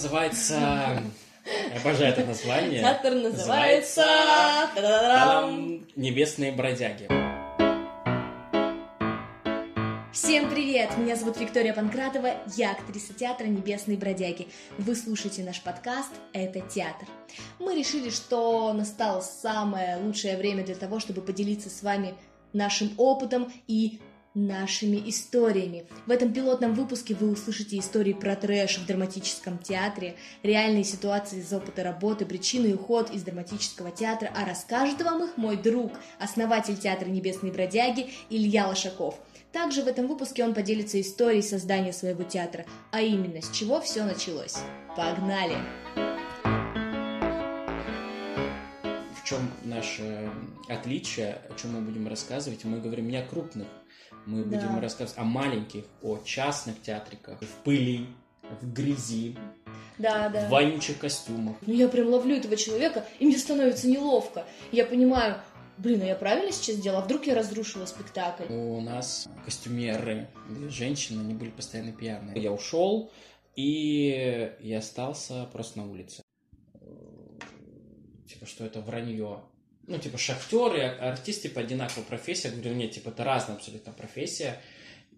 Называется... Обожаю это название. Театр называется... «Небесные бродяги». Всем привет! Меня зовут Виктория Панкратова, я актриса театра «Небесные бродяги». Вы слушаете наш подкаст «Это театр». Мы решили, что настало самое лучшее время для того, чтобы поделиться с вами нашим опытом и нашими историями. В этом пилотном выпуске вы услышите истории про трэш в драматическом театре, реальные ситуации из опыта работы, причины и уход из драматического театра, а расскажет вам их мой друг, основатель театра «Небесные бродяги» Илья Лошаков. Также в этом выпуске он поделится историей создания своего театра, а именно с чего все началось. Погнали! В чем наше отличие, о чем мы будем рассказывать? Мы говорим не о крупных, мы будем Да. рассказывать о маленьких, о частных театриках, в пыли, в грязи, Да, да. в вонючих костюмах. Ну, я прям ловлю этого человека, и мне становится неловко. Я понимаю, блин, а я правильно сейчас сделала? А вдруг я разрушила спектакль? У нас костюмеры, женщины, они были постоянно пьяные. Я ушел, и я остался просто на улице. Типа, что это вранье. Ну, типа, шахтеры, а- артисты по одинаковой профессии. Я говорю, нет, типа, это разная абсолютно профессия.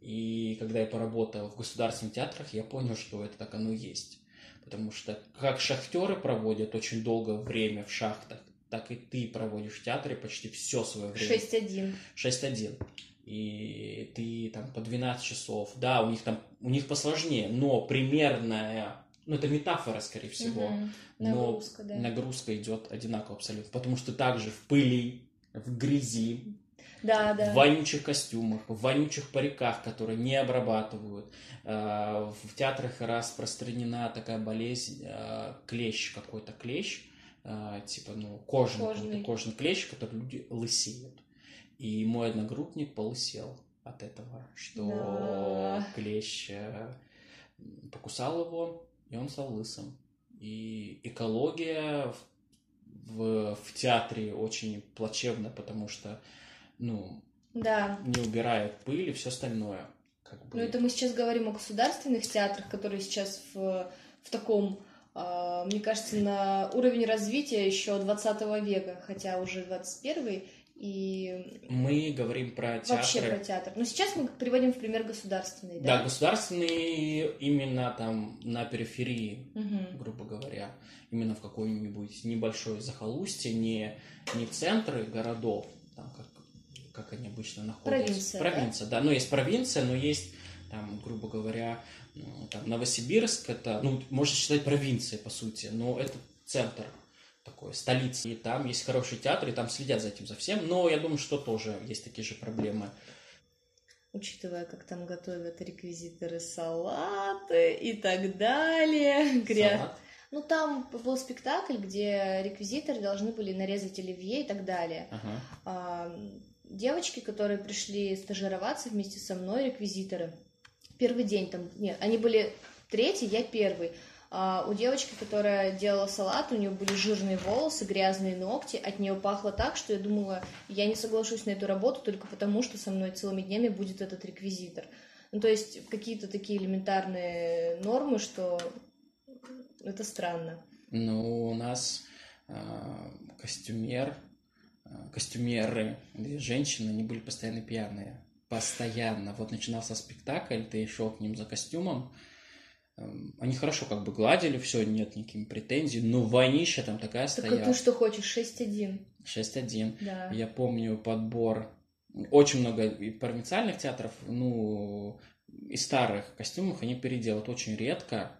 И когда я поработал в государственных театрах, я понял, что это так оно и есть. Потому что как шахтеры проводят очень долгое время в шахтах, так и ты проводишь в театре почти все свое время. 6-1. 6-1. И ты там по 12 часов. Да, у них там, у них посложнее, но примерная, ну это метафора, скорее всего. Но Нагрузка, да. Нагрузка идет одинаково абсолютно. Потому что также в пыли, в грязи, Да, да. в вонючих костюмах, в вонючих париках, которые не обрабатывают. Э, В театрах распространена такая болезнь, э, клещ какой-то клещ, э, типа, ну, кожаный, Кожный. кожаный клещ, который люди лысеют. И мой одногруппник полысел от этого, что Да. клещ покусал его, и он стал лысым. И экология в, в, в театре очень плачевна, потому что ну, Да. не убирает пыль и все остальное. Как бы. Ну, это мы сейчас говорим о государственных театрах, которые сейчас в, в таком, а, мне кажется, на уровень развития еще 20 века, хотя уже 21 и Мы говорим про театры. вообще про театр. Но сейчас мы приводим в пример государственный, Да, да? государственные именно там на периферии, Мгм. грубо говоря, именно в какой-нибудь небольшой захолустье, не, не центры городов, там как, как они обычно находятся. Провинция, да? Провинция, да. Ну, есть провинция, но есть там, грубо говоря, ну, там, Новосибирск, это, ну, можно считать провинцией, по сути, но это центр такой, столица. И там есть хороший театр, и там следят за этим, за всем, но я думаю, что тоже есть такие же проблемы. Учитывая, как там готовят реквизиторы салаты и так далее. Гря- Салат. Ну, там был спектакль, где реквизиторы должны были нарезать оливье и так далее. Ага. А, девочки, которые пришли стажироваться вместе со мной, реквизиторы, первый день там, нет, они были третий, я первый. А у девочки, которая делала салат, у нее были жирные волосы, грязные ногти, от нее пахло так, что я думала, я не соглашусь на эту работу только потому, что со мной целыми днями будет этот реквизитор. Ну, то есть какие-то такие элементарные нормы, что это странно. Ну, у нас э, костюмер, э, костюмеры, две женщины, они были постоянно пьяные. Постоянно. Вот начинался спектакль, ты шел к ним за костюмом, они хорошо как бы гладили, все, нет никаких претензий, но вонища там такая Так стояла. ты что хочешь, 6-1? 6-1. Да. Я помню подбор очень много и провинциальных театров, ну, и старых костюмов они переделывают очень редко.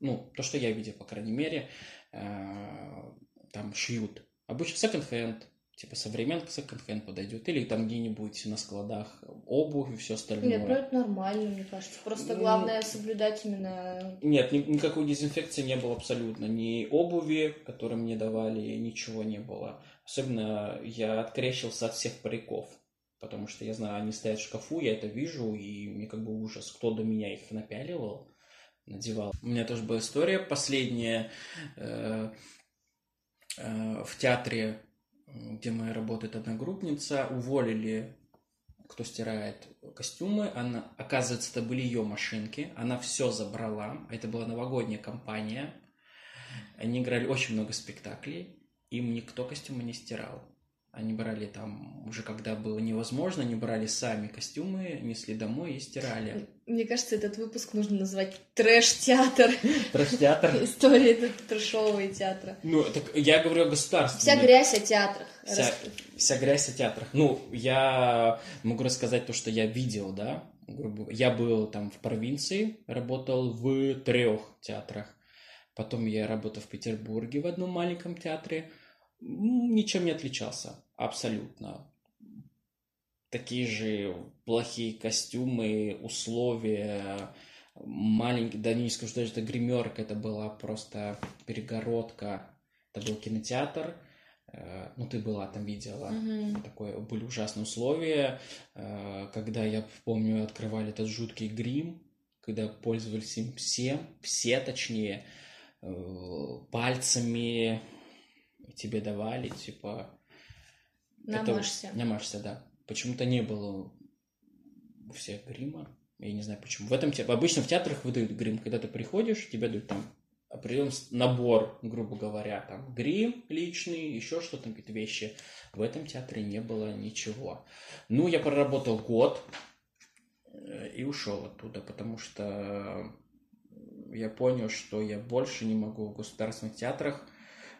Ну, то, что я видел, по крайней мере, э, там шьют. Обычно секонд-хенд, типа современный секонд-хенд подойдет. Или там где-нибудь на складах обувь и все остальное. Нет, ну это нормально, мне кажется. Просто Ну, главное соблюдать именно... Нет, ни- никакой дезинфекции не было абсолютно. Ни обуви, которые мне давали, ничего не было. Особенно я открещился от всех париков. Потому что я знаю, они стоят в шкафу, я это вижу, и мне как бы ужас, кто до меня их напяливал, надевал. У меня тоже была история последняя э, э, в театре, где моя работает одногруппница, уволили кто стирает костюмы. Она, оказывается, это были ее машинки. Она все забрала. Это была новогодняя компания. Они играли очень много спектаклей. Им никто костюмы не стирал. Они брали там, уже когда было невозможно, они брали сами костюмы, несли домой и стирали. Мне кажется, этот выпуск нужно назвать «Трэш-театр». Трэш-театр? История трэшового театра. Ну, так я говорю о государстве. Вся грязь о театрах. Вся, вся грязь о театрах. Ну, я могу рассказать то, что я видел, да, Я был там в провинции, работал в трех театрах. Потом я работал в Петербурге в одном маленьком театре. Ничем не отличался абсолютно. Такие же плохие костюмы, условия, маленький, да не скажу, даже это гримерка, это была просто перегородка. Это был кинотеатр, э, ну ты была там видела, mm-hmm. такое были ужасные условия, э, когда я помню открывали этот жуткий грим, когда пользовались им все, все точнее э, пальцами тебе давали, типа Намажься. Это, намажься, да. Почему-то не было у всех грима. Я не знаю почему. В этом обычно в театрах выдают грим. Когда ты приходишь, тебе дают там определенный набор, грубо говоря, там грим личный, еще что-то, какие-то вещи. В этом театре не было ничего. Ну, я проработал год э, и ушел оттуда, потому что я понял, что я больше не могу в государственных театрах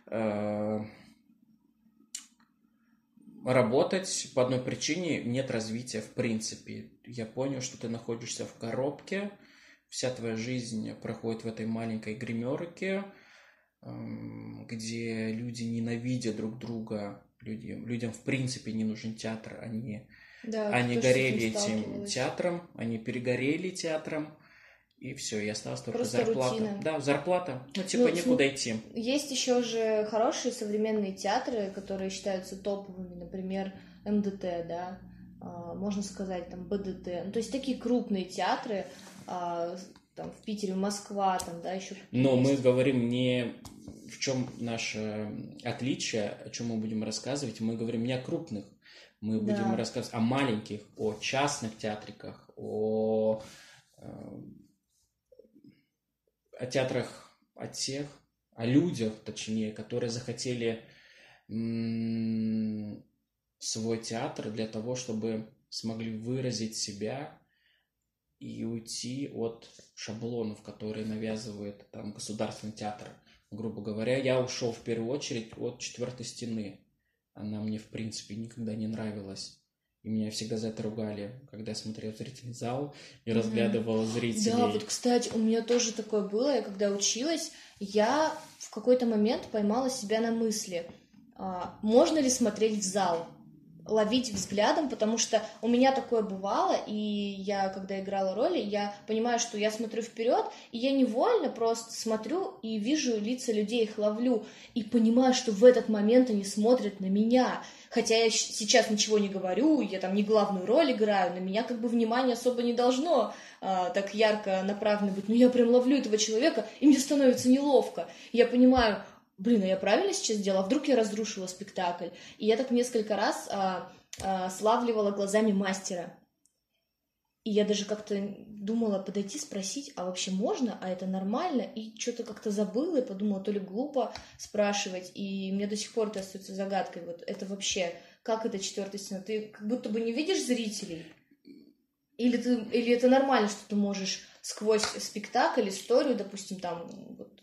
э, работать по одной причине нет развития в принципе. Я понял, что ты находишься в коробке, вся твоя жизнь проходит в этой маленькой гримерке, эм, где люди ненавидят друг друга, людям, людям в принципе не нужен театр, они, да, они горели этим театром, они перегорели театром, и все, и осталась только Просто зарплата. Рутина. Да, зарплата. Ну, типа, ну, некуда идти. Есть еще же хорошие современные театры, которые считаются топовыми, например, МДТ, да, а, можно сказать, там, БДТ. Ну, то есть такие крупные театры, а, там, в Питере, Москва, там, да, еще. Но есть. мы говорим не в чем наше отличие, о чем мы будем рассказывать, мы говорим не о крупных, мы будем да. рассказывать о маленьких, о частных театриках, о э, о театрах, о тех, о людях, точнее, которые захотели свой театр для того, чтобы смогли выразить себя и уйти от шаблонов, которые навязывает там государственный театр. Грубо говоря, я ушел в первую очередь от четвертой стены. Она мне, в принципе, никогда не нравилась. И меня всегда за это ругали, когда я смотрел зрительный зал и mm-hmm. разглядывал зрителей. Да, вот, кстати, у меня тоже такое было. Я когда училась, я в какой-то момент поймала себя на мысли, а, можно ли смотреть в зал? Ловить взглядом, потому что у меня такое бывало, и я, когда играла роли, я понимаю, что я смотрю вперед, и я невольно просто смотрю и вижу лица людей, их ловлю, и понимаю, что в этот момент они смотрят на меня. Хотя я сейчас ничего не говорю, я там не главную роль играю, на меня как бы внимание особо не должно а, так ярко направлено быть. Но я прям ловлю этого человека, и мне становится неловко. Я понимаю, блин, а я правильно сейчас сделала? А вдруг я разрушила спектакль? И я так несколько раз а, а, славливала глазами мастера. И я даже как-то думала подойти, спросить, а вообще можно, а это нормально? И что-то как-то забыла и подумала, то ли глупо спрашивать. И мне до сих пор это остается загадкой. Вот это вообще, как это четвертая стена? Ты как будто бы не видишь зрителей? Или, ты, или это нормально, что ты можешь сквозь спектакль, историю, допустим, там вот,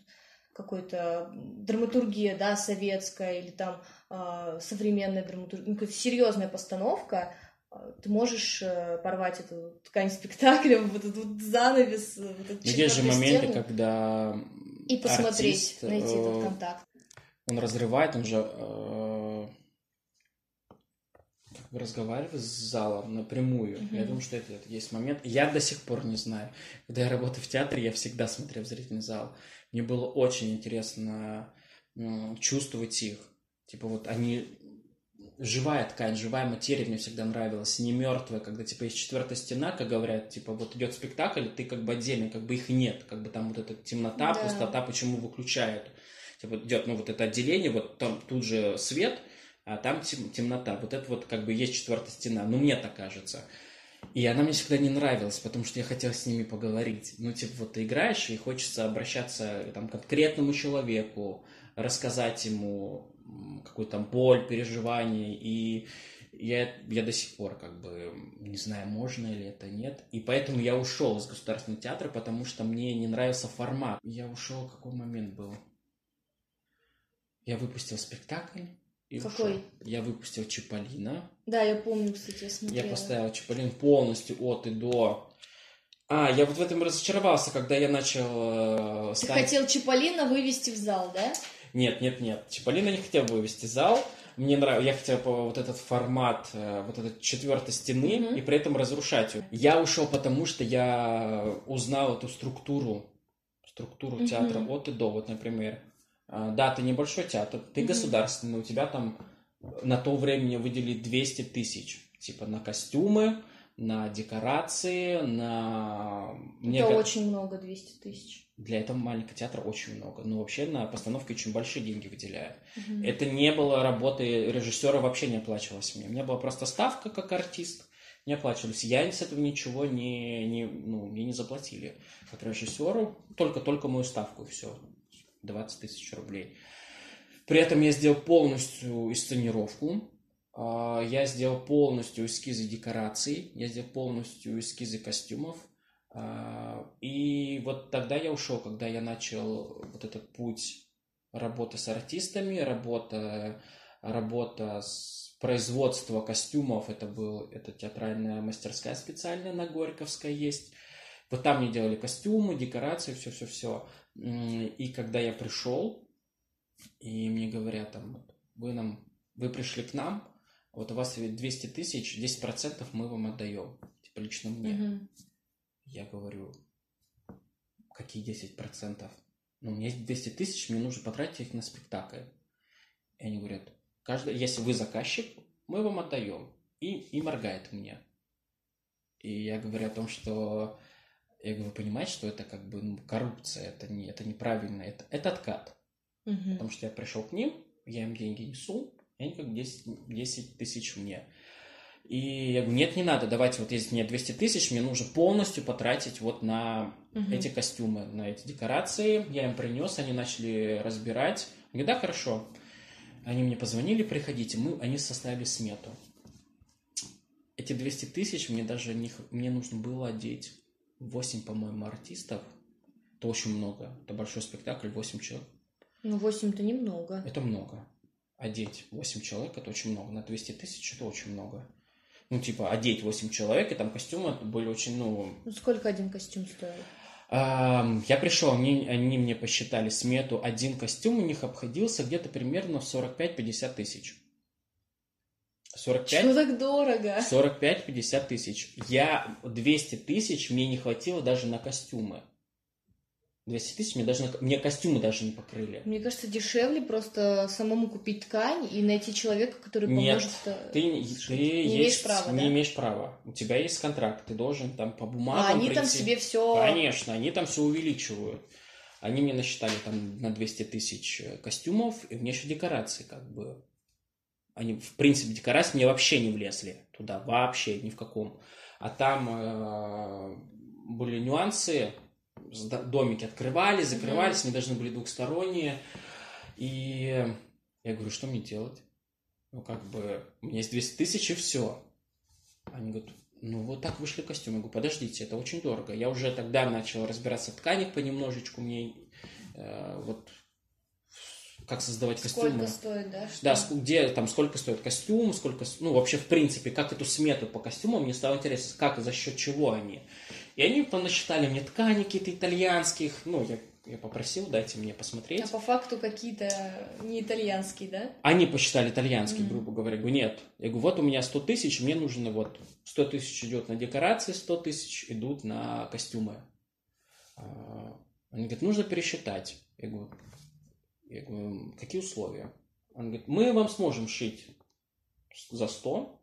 какой-то драматургия, да, советская, или там э, современная драматургия, ну, какая-то серьезная постановка, э, ты можешь э, порвать эту ткань спектакля, вот этот вот занавес, вот этот Есть же моменты, стену, когда и посмотреть, артист, найти этот э, контакт. Он разрывает, он же э, разговаривает с залом напрямую. Mm-hmm. Я думаю, что это, это есть момент. Я до сих пор не знаю. Когда я работаю в театре, я всегда смотрю в зрительный зал. Мне было очень интересно чувствовать их. Типа вот они живая ткань, живая материя мне всегда нравилась, не мертвая, когда типа есть четвертая стена, как говорят, типа вот идет спектакль, ты как бы отдельно, как бы их нет, как бы там вот эта темнота, да. пустота, почему выключают. Типа идет, ну вот это отделение, вот там тут же свет, а там тем, темнота. Вот это вот как бы есть четвертая стена. Ну, мне так кажется. И она мне всегда не нравилась, потому что я хотел с ними поговорить. Ну, типа, вот ты играешь, и хочется обращаться там, к конкретному человеку, рассказать ему какую-то боль, переживание. И я, я до сих пор как бы не знаю, можно ли это, нет. И поэтому я ушел из государственного театра, потому что мне не нравился формат. Я ушел, какой момент был? Я выпустил спектакль. И Какой? Ушел. Я выпустил Чиполлино. Да, я помню, кстати, я смотрела. Я поставил Чиполлин полностью от и до. А, я вот в этом разочаровался, когда я начал э, Ты хотел Чиполлино вывести в зал, да? Нет, нет, нет. Чиполлино не хотел вывести в зал. Мне нравится, я хотел вот этот формат, э, вот этот четвертой стены, mm-hmm. и при этом разрушать ее. Я ушел потому, что я узнал эту структуру, структуру mm-hmm. театра от и до. Вот, например, да, ты небольшой театр, ты mm-hmm. государственный, у тебя там на то время выделили 200 тысяч, типа на костюмы, на декорации, на... Это Мне... очень много, 200 тысяч. Для этого маленького театра очень много. Но вообще на постановке очень большие деньги выделяют. Угу. Это не было работы режиссера, вообще не оплачивалось мне. У меня была просто ставка как артист, не оплачивались. Я с этого ничего не, не, ну, мне не заплатили. Как режиссеру только-только мою ставку и все. 20 тысяч рублей. При этом я сделал полностью инсценировку, а, я сделал полностью эскизы декораций, я сделал полностью эскизы костюмов. А, и вот тогда я ушел, когда я начал вот этот путь работы с артистами, работа, работа с производства костюмов. Это был это театральная мастерская специальная на Горьковской есть. Вот там мне делали костюмы, декорации, все-все-все. И когда я пришел, и мне говорят, там, вы нам, вы пришли к нам, вот у вас 200 тысяч, 10% мы вам отдаем, типа лично мне. Угу. Я говорю, какие 10%? Ну, у меня есть 200 тысяч, мне нужно потратить их на спектакль. И они говорят, каждый, если вы заказчик, мы вам отдаем. И, и моргает мне. И я говорю о том, что я говорю, понимаете, что это как бы ну, коррупция, это, не, это неправильно, это, это откат. Угу. Потому что я пришел к ним, я им деньги несу, и они как 10, 10 тысяч мне. И я говорю, нет, не надо, давайте вот если мне 200 тысяч, мне нужно полностью потратить вот на угу. эти костюмы, на эти декорации. Я им принес, они начали разбирать. Я говорю, да, хорошо. Они мне позвонили, приходите. Мы, они составили смету. Эти 200 тысяч мне даже не, мне нужно было одеть 8, по-моему, артистов. Это очень много. Это большой спектакль, 8 человек. Ну, 8-то немного. Это много. Одеть 8 человек, это очень много. На 200 тысяч это очень много. Ну, типа, одеть 8 человек, и там костюмы были очень, ну... Ну, сколько один костюм стоил? Я пришел, они, они мне посчитали смету. Один костюм у них обходился где-то примерно в 45-50 тысяч. 45? Чего так дорого? 45-50 тысяч. Я 200 тысяч, мне не хватило даже на костюмы. 200 тысяч мне даже на, мне костюмы даже не покрыли. Мне кажется, дешевле просто самому купить ткань и найти человека, который поможет. Нет, ты, ты не есть, имеешь права, не да? имеешь права. У тебя есть контракт, ты должен там по бумагам. А они прийти. там себе все. Конечно, они там все увеличивают. Они мне насчитали там на 200 тысяч костюмов, и мне еще декорации как бы они, в принципе, декорации мне вообще не влезли туда, вообще ни в каком. А там э, были нюансы, домики открывались, закрывались, mm-hmm. они должны были двухсторонние. И я говорю, что мне делать? Ну, как бы, у меня есть 200 тысяч и все. Они говорят, ну, вот так вышли костюмы. Я говорю, подождите, это очень дорого. Я уже тогда начал разбираться в тканях понемножечку. Мне э, вот как создавать костюмы. Сколько стоит, да? Что? Да, где там сколько стоит костюм, сколько, ну вообще в принципе, как эту смету по костюмам, мне стало интересно, как и за счет чего они. И они понасчитали мне ткани какие-то итальянских, ну я, я попросил, дайте мне посмотреть. А по факту какие-то не итальянские, да? Они посчитали итальянские, mm-hmm. грубо говоря. Я говорю, нет. Я говорю, вот у меня 100 тысяч, мне нужно вот 100 тысяч идет на декорации, 100 тысяч идут на костюмы. А, они говорят, нужно пересчитать. Я говорю, я говорю, какие условия? Он говорит, мы вам сможем шить за 100,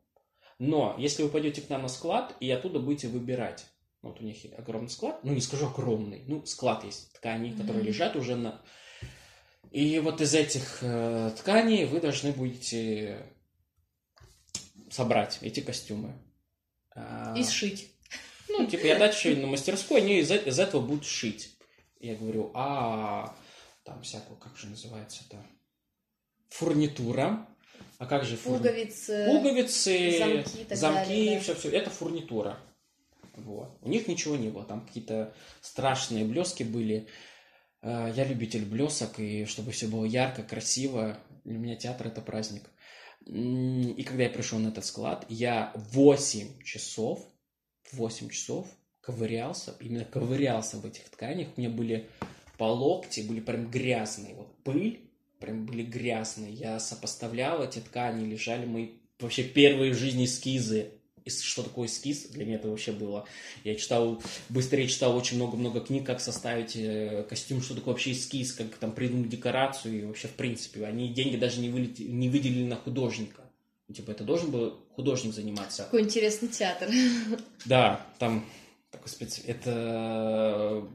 но если вы пойдете к нам на склад и оттуда будете выбирать, вот у них огромный склад, ну не скажу огромный, ну склад есть тканей, которые mm-hmm. лежат уже на... И вот из этих э, тканей вы должны будете собрать эти костюмы. А, И сшить. Ну, типа, я дальше на мастерской, они из, из этого будут шить. Я говорю, а там всякую, как же называется это? Фурнитура. А как же фурнитура? Пуговицы. Пуговицы, замки так замки, далее, да. все, все. Это фурнитура. Вот. У них ничего не было. Там какие-то страшные блески были. Э, Я любитель блесок, и чтобы все было ярко, красиво. Для меня театр это праздник. И когда я пришел на этот склад, я 8 часов, 8 часов ковырялся, именно ковырялся в этих тканях. У меня были по локти, были прям грязные. Вот пыль, прям были грязные. Я сопоставлял эти ткани, лежали мои вообще первые в жизни эскизы. И что такое эскиз? Для меня это вообще было. Я читал, быстрее читал очень много-много книг, как составить э, костюм, что такое вообще эскиз, как там придумать декорацию и вообще в принципе. Они деньги даже не, вылети- не выделили на художника. Типа это должен был художник заниматься. Какой интересный театр. Да, там такой специ... Это,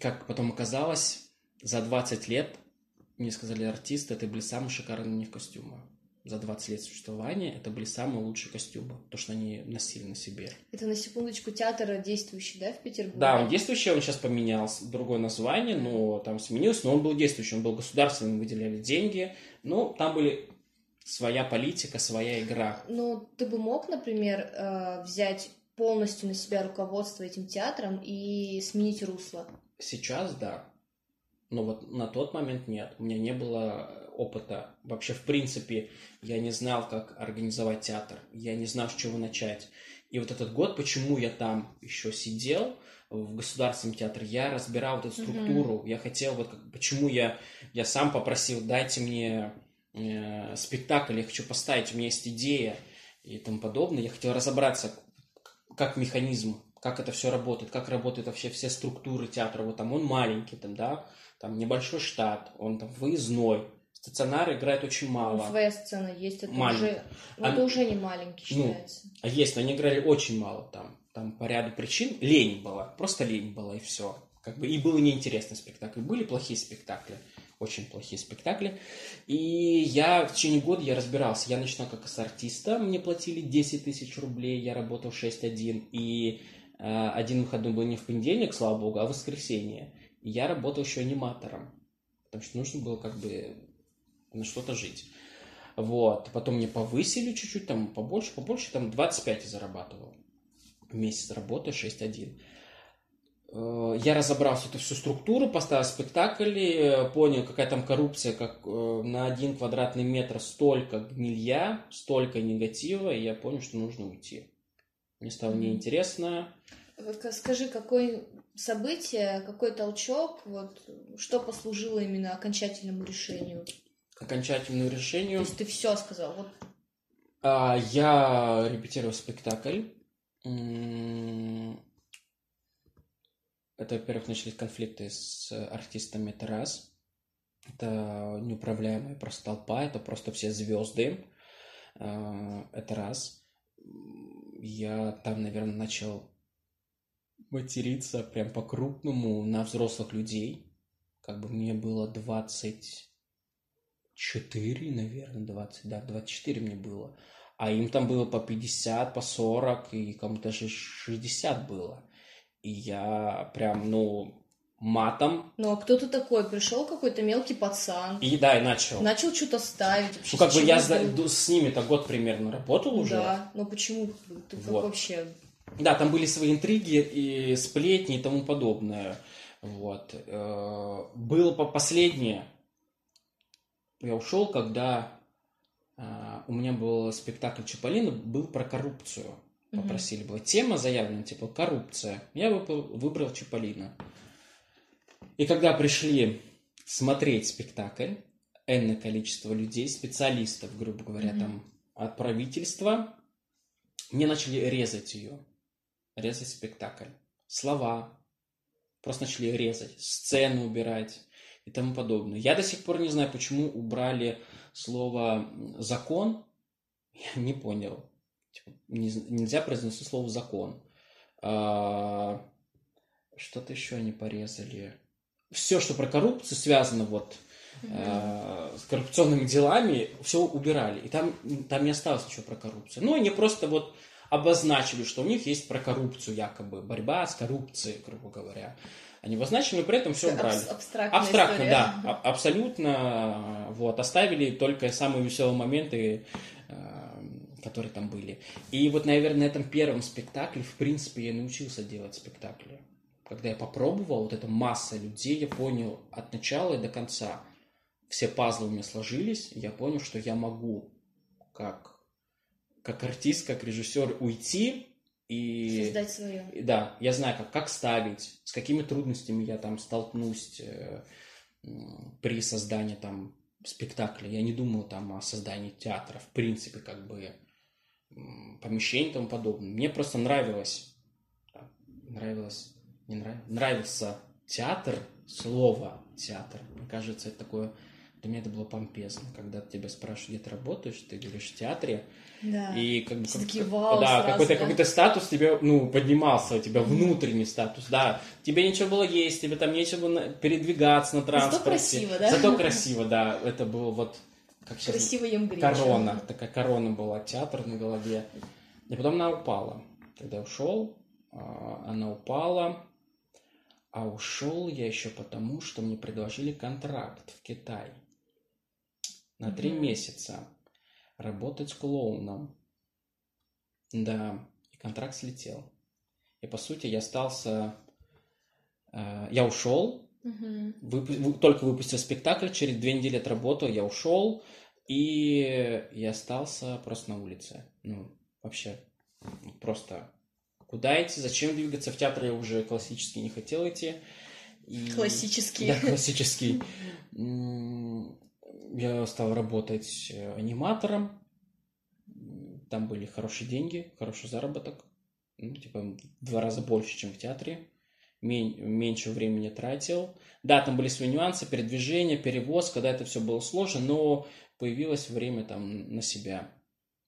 как потом оказалось, за 20 лет, мне сказали артисты, это были самые шикарные у них костюмы. За 20 лет существования это были самые лучшие костюмы, то, что они носили на себе. Это на секундочку театр действующий, да, в Петербурге? Да, он действующий, он сейчас поменял другое название, но там сменился, но он был действующий, он был государственным, выделяли деньги, но там были своя политика, своя игра. Ну, ты бы мог, например, э, взять полностью на себя руководство этим театром и сменить русло? Сейчас да. Но вот на тот момент нет. У меня не было опыта. Вообще, в принципе, я не знал, как организовать театр. Я не знал, с чего начать. И вот этот год, почему я там еще сидел в Государственном театре, я разбирал вот эту структуру. Я хотел, вот как- почему я, я сам попросил, дайте мне э, спектакль, я хочу поставить, у меня есть идея и тому подобное. Я хотел разобраться, как механизм, как это все работает, как работают вообще все структуры театра. Вот там он маленький, там, да, там небольшой штат, он там выездной, стационар играет очень Ну, мало. своя сцена есть, это Маленький. уже, ну, А- это уже не маленький Ну, считается. А есть, но они играли очень мало там. Там по ряду причин лень была, просто лень была и все. Как бы и было неинтересный спектакль. Были плохие спектакли, очень плохие спектакли. И я в течение года я разбирался. Я начинал как с артиста, мне платили 10 тысяч рублей, я работал 6-1. И один выходной был не в понедельник, слава богу, а в воскресенье. И я работал еще аниматором, потому что нужно было как бы на что-то жить. Вот. Потом мне повысили чуть-чуть, там побольше, побольше, там 25 я зарабатывал. В месяц работы 6-1. Э, Я разобрался эту всю структуру, поставил спектакль, э, понял, какая там коррупция, как э, на один квадратный метр столько гнилья, столько негатива, и я понял, что нужно уйти. Мне стало неинтересно. Вот ка- Скажи, какое событие, какой толчок, вот, что послужило именно окончательному решению? Окончательному То решению. есть ты все сказал, вот А, Я репетировал спектакль. М, Это, во-первых, начались конфликты с артистами, это раз. Это неуправляемая просто толпа, это просто все звезды. А, Это раз. Я там, наверное, начал материться прям по-крупному на взрослых людей. Как бы мне было 24, наверное, 20, да, 24 мне было. А им там было по 50, по 40, и кому-то даже 60 было. И я прям, ну, матом. Ну, а кто ты такой? Пришел какой-то мелкий пацан, И да, и начал. начал что-то ставить. Вообще, Ну, как бы я за- с ними-то год примерно работал уже. Да, но почему ты как Вот. вообще... Да, там были свои интриги и сплетни и тому подобное. Вот. Э, Было по последнее. Я ушел, когда э, у меня был спектакль Чаполина, был про коррупцию. Попросили была тема заявлена, типа коррупция. Я выбрал, выбрал Чаполина. И когда пришли смотреть спектакль, энное количество людей, специалистов, грубо говоря, Мгм. там от правительства, мне начали резать ее. Резать спектакль. Слова. Просто начали резать. Сцену убирать и тому подобное. Я до сих пор не знаю, почему убрали слово «закон». Я не понял. Типа, не- нельзя произнести слово «закон». А, Что-то еще они порезали. Все, что про коррупцию связано, вот, э, с коррупционными делами, все убирали. И там, там не осталось ничего про коррупцию. Ну, они просто вот обозначили, что у них есть про коррупцию якобы, борьба с коррупцией, грубо говоря. Они обозначили, но при этом все убрали. Абс- абстрактная Абстрактно, история. да, а- абсолютно. Вот, оставили только самые веселые моменты, э, которые там были. И вот, наверное, на этом первом спектакле, в принципе, я научился делать спектакли. Когда я попробовал, вот эта масса людей, я понял от начала и до конца. Все пазлы у меня сложились, и я понял, что я могу как, как артист, как режиссер уйти и... Создать свое. И Да, я знаю, как, как ставить, с какими трудностями я там столкнусь э, при создании там спектакля. Я не думал там о создании театра, в принципе, как бы помещений и тому подобное. Мне просто нравилось, нравилось, не нравилось, нравился театр, слово театр. Мне кажется, это такое, для меня это было помпезно, когда тебя спрашивают, где ты работаешь, ты говоришь в театре, Да. и как бы как- такие, «Вау», да, какой-то да. какой-то статус тебе, ну, поднимался, у тебя внутренний статус, да. Тебе нечего было есть, тебе там нечего было передвигаться на транспорте. красиво, да? Зато красиво, да. Это был вот, как сейчас, Красиво ем гречу. корона. Такая корона была, театр на голове. И потом она упала. Когда я ушел, а, она упала. А ушел я еще потому, что мне предложили контракт в Китай на три Мгм. месяца работать клоуном. Да, и контракт слетел. И по сути я остался... э, я ушел, Мгм. выпу- вы- только выпустил спектакль, через две недели отработал, я ушел, и я остался просто на улице. Ну, вообще, просто куда идти, зачем двигаться? В театр я уже классически не хотел идти. И- Классический. Да, классический. Я стал работать э, аниматором. Там были хорошие деньги, хороший заработок. Ну, типа в два раза больше, чем в театре. Мен- меньше времени тратил. Да, там были свои нюансы, передвижение, перевоз, когда это все было сложно, но появилось время там на себя.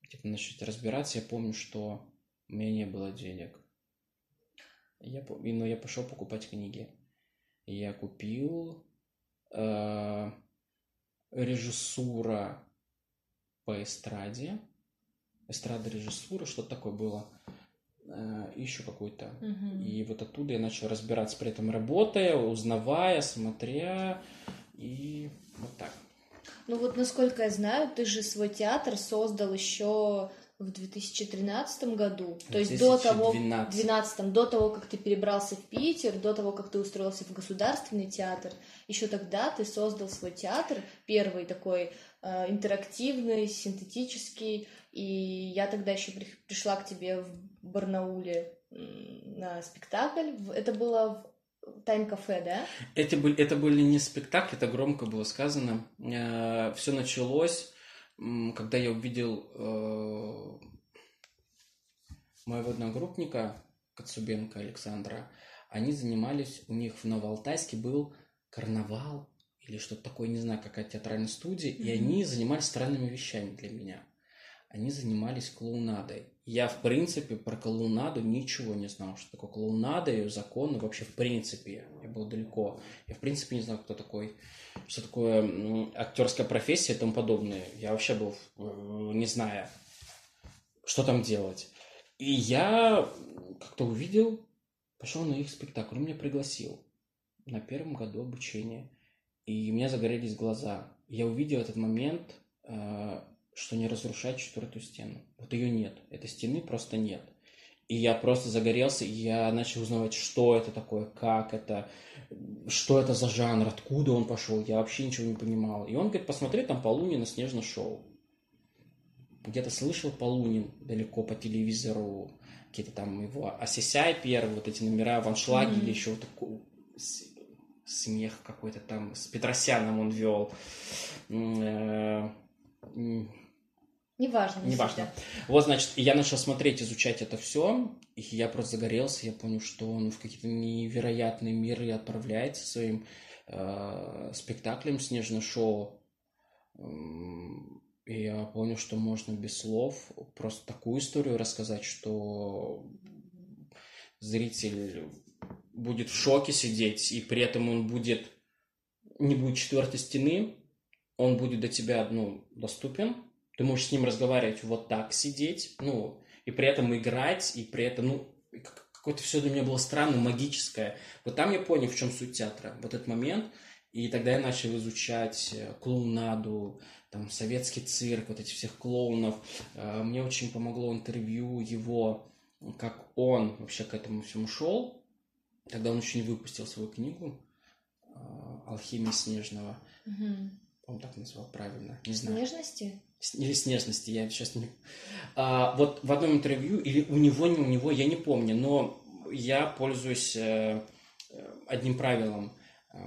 Типа начать разбираться. Я помню, что у меня не было денег. Я, но я пошел покупать книги. Я купил э, режиссура по эстраде. Эстрада режиссура, что такое было. Э, и еще какой-то. Мгм. И вот оттуда я начал разбираться, при этом работая, узнавая, смотря. И вот так. Ну вот, насколько я знаю, ты же свой театр создал еще в 2013 году. То есть до того, 2012. 12 до того, как ты перебрался в Питер, до того, как ты устроился в государственный театр, еще тогда ты создал свой театр, первый такой э, интерактивный, синтетический, и я тогда еще при- пришла к тебе в Барнауле на спектакль. Это было в Тайм-кафе, да? Это были, это были не спектакли, это громко было сказано. все началось, когда я увидел э, моего одногруппника Кацубенко Александра. Они занимались, у них в Новоалтайске был карнавал или что-то такое, не знаю, какая театральная студия, и Мгм. они занимались странными вещами для меня. Они занимались клоунадой. Я, в принципе, про клоунаду ничего не знал, что такое клоунада, ее законы, вообще, в принципе, я был далеко. Я, в принципе, не знал, кто такой, что такое актерская профессия и тому подобное. Я вообще был, э, не зная, что там делать. И я как-то увидел, пошел на их спектакль, он меня пригласил на первом году обучения. И у меня загорелись глаза. Я увидел этот момент, э, что не разрушать четвертую стену. Вот ее нет. Этой стены просто нет. И я просто загорелся, и я начал узнавать, что это такое, как это, что это за жанр, откуда он пошел. Я вообще ничего не понимал. И он говорит, посмотри там Полунина снежное шоу. Где-то слышал Полунин далеко по телевизору, какие-то там его Осисяй первые, вот эти номера в аншлаге Мгм. или еще вот такой смех какой-то там с Петросяном он вел. Неважно. не Неважно. Вот, значит, я начал смотреть, изучать это все, и я просто загорелся, я понял, что он в какие-то невероятные миры отправляется своим э, спектаклем «Снежное шоу». И я понял, что можно без слов просто такую историю рассказать, что зритель будет в шоке сидеть, и при этом он будет не будет четвертой стены, он будет до тебя, ну, доступен, ты можешь с ним разговаривать вот так, сидеть, ну, и при этом играть, и при этом, ну, какое-то все для меня было странно, магическое. Вот там я понял, в чем суть театра, вот этот момент, и тогда я начал изучать э, клоунаду, там, советский цирк, вот этих всех клоунов. Э, мне очень помогло интервью его, как он вообще к этому всему шел. Тогда он еще не выпустил свою книгу э, «Алхимия снежного». Угу. Он так назвал правильно, не знаю. Снежности? Или снежности, я сейчас не... А, вот в одном интервью, или у него, не у него, я не помню, но я пользуюсь э, одним правилом. Э,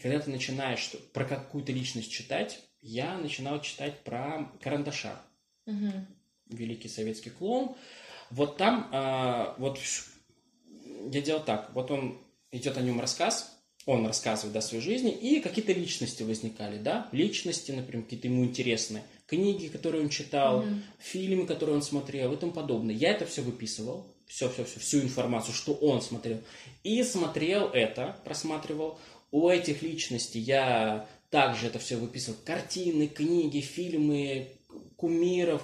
когда ты начинаешь про какую-то личность читать, я начинал читать про Карандаша. Угу. Великий советский клоун. Вот там, э, вот я делал так, вот он идет о нем рассказ, он рассказывает о своей жизни, и какие-то личности возникали, да, личности, например, какие-то ему интересные, книги, которые он читал, mm-hmm. фильмы, которые он смотрел и тому подобное. Я это все выписывал, все, все, все, всю информацию, что он смотрел, и смотрел это, просматривал. У этих личностей я также это все выписывал, картины, книги, фильмы, кумиров,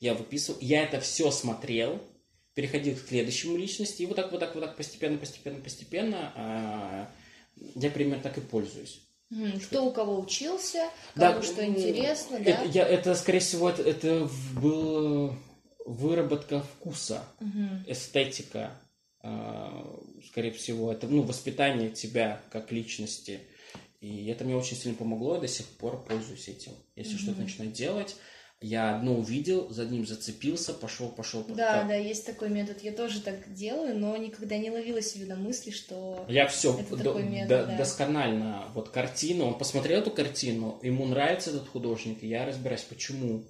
я выписывал, я это все смотрел, переходил к следующему личности, и вот так, вот так, вот так, постепенно, постепенно, постепенно а, я примерно так и пользуюсь. Кто у кого учился, кому да, что интересно, это, да? Я, это, скорее всего, это, это был выработка вкуса, угу. эстетика, э, скорее всего, это ну, воспитание тебя как личности. И это мне очень сильно помогло, я до сих пор пользуюсь этим. Если угу. что-то начинать делать, я одно увидел, за ним зацепился, пошел, пошел. Да, да, есть такой метод. Я тоже так делаю, но никогда не ловила себе на мысли, что я все это до, такой метод, до, да. досконально. Вот картину, он посмотрел эту картину, ему нравится этот художник, и я разбираюсь, почему.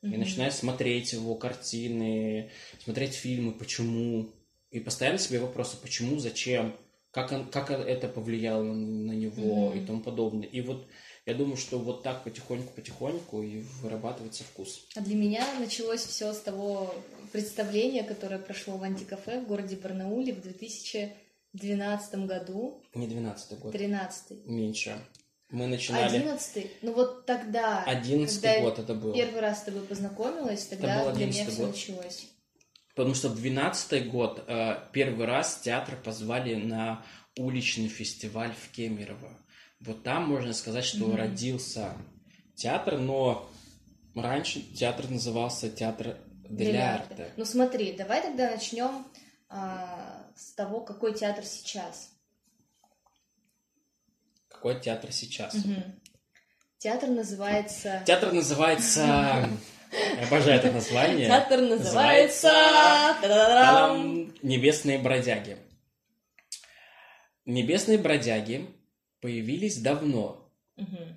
И угу. начинаю смотреть его картины, смотреть фильмы, почему. И постоянно себе вопросы, почему, зачем, как, он, как это повлияло на него угу. и тому подобное. И вот я думаю, что вот так потихоньку-потихоньку и вырабатывается вкус. А для меня началось все с того представления, которое прошло в антикафе в городе Барнауле в 2012 году. Не 12 год. 13 Меньше. Мы начинали... 11 Ну вот тогда... 11 год это был. первый раз с тобой познакомилась, тогда для меня все началось. Потому что в 12 год э, первый раз театр позвали на уличный фестиваль в Кемерово. Вот там можно сказать, что mm-hmm. родился театр, но раньше театр назывался театр Дель Арте. Ну смотри, давай тогда начнем а, с того, какой театр сейчас. Какой театр сейчас? Угу. Театр называется... Театр называется... Я обожаю это название. Театр называется... Небесные бродяги. Небесные бродяги появились давно,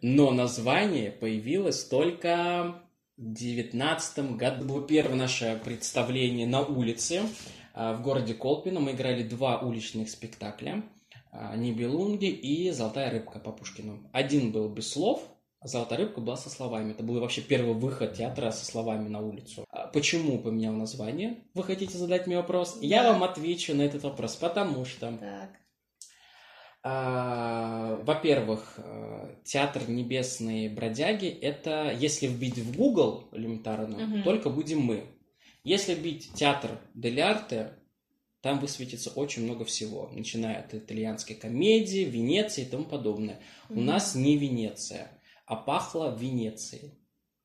но название появилось только в девятнадцатом году. Было первое наше представление на улице а, в городе Колпино. Мы играли два уличных спектакля. А, Нибелунги и Золотая рыбка по Пушкину. Один был без слов, а Золотая рыбка была со словами. Это был вообще первый выход театра со словами на улицу. Почему поменял название? Вы хотите задать мне вопрос? Да. Я вам отвечу на этот вопрос, потому что... Так. А, во-первых, э, театр Небесные бродяги это если вбить в Google элементарно, угу. только будем мы. Если вбить театр Дель Арте, там высветится очень много всего, начиная от итальянской комедии, Венеции и тому подобное. Угу. У нас не Венеция, а пахло Венецией.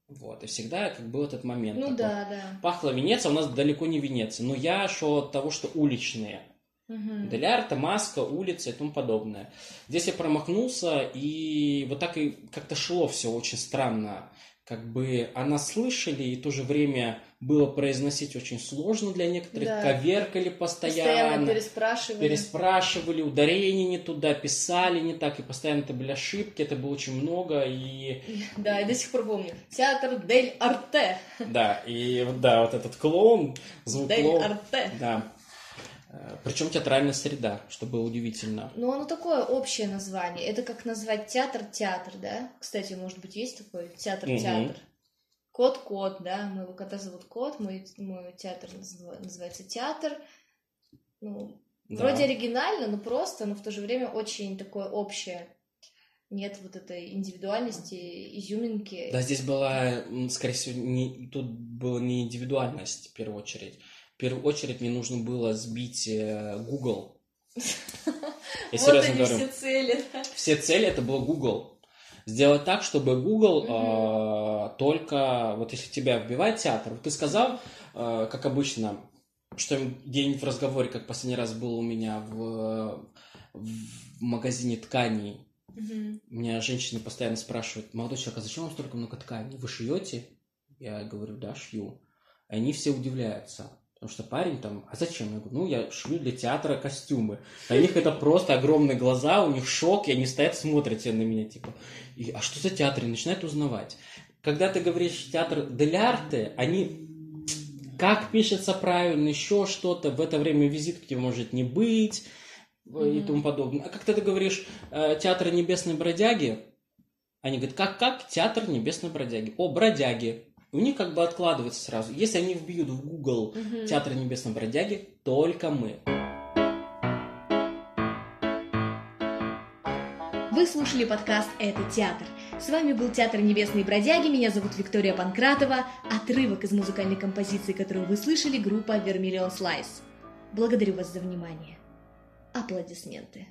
Вот, и всегда как был этот момент. Ну такой. да, да. Пахло Венеция, у нас далеко не Венеция. Но я шел от того, что уличные Угу. Делярта, маска, улица и тому подобное. Здесь я промахнулся, и вот так и как-то шло все очень странно. Как бы она слышали, и в то же время было произносить очень сложно для некоторых, да. коверкали постоянно. Постоянно переспрашивали. Переспрашивали, ударение не туда, писали не так, и постоянно это были ошибки, это было очень много, и... Да, и до сих пор помню. Театр Дель Арте. Да, и да, вот этот клоун, звук Дель клоун. Арте. Да, Причем театральная среда, что было удивительно. Ну, оно такое общее название. Это как назвать театр театр, да? Кстати, может быть, есть такой театр театр. Кот кот, да? Моего кота зовут кот, мой, мой театр называется театр. Ну, да. вроде оригинально, но просто, но в то же время очень такое общее нет вот этой индивидуальности, изюминки. Да, здесь была, скорее всего, не, тут была не индивидуальность в первую очередь. В первую очередь мне нужно было сбить э, Google. Я серьезно говорю. все цели. Все цели это было Google. Сделать так, чтобы Google э, только, вот если тебя вбивает театр, ты сказал, э, как обычно, что день в разговоре, как последний раз был у меня в, в магазине тканей, Угу. Меня женщины постоянно спрашивают, молодой человек, а зачем вам столько много тканей? Вы шьете? Я говорю, да, шью. И они все удивляются. Потому что парень там, а зачем? Я говорю, ну, я шью для театра костюмы. А у них это просто огромные глаза, у них шок, и они стоят, смотрят на меня, типа, и, а что за театр? И начинают узнавать. Когда ты говоришь театр дель арте, они как пишется правильно, еще что-то, в это время визитки может не быть, mm-hmm. и тому подобное. А как ты говоришь э, театр небесной бродяги, они говорят, как, как театр небесной бродяги? О, бродяги. У них как бы откладывается сразу. Если они вбьют в Google mm-hmm. театр небесной бродяги, только мы. Вы слушали подкаст «Это театр». С вами был Театр Небесной Бродяги, меня зовут Виктория Панкратова. Отрывок из музыкальной композиции, которую вы слышали, группа Vermilion Slice. Благодарю вас за внимание. Аплодисменты.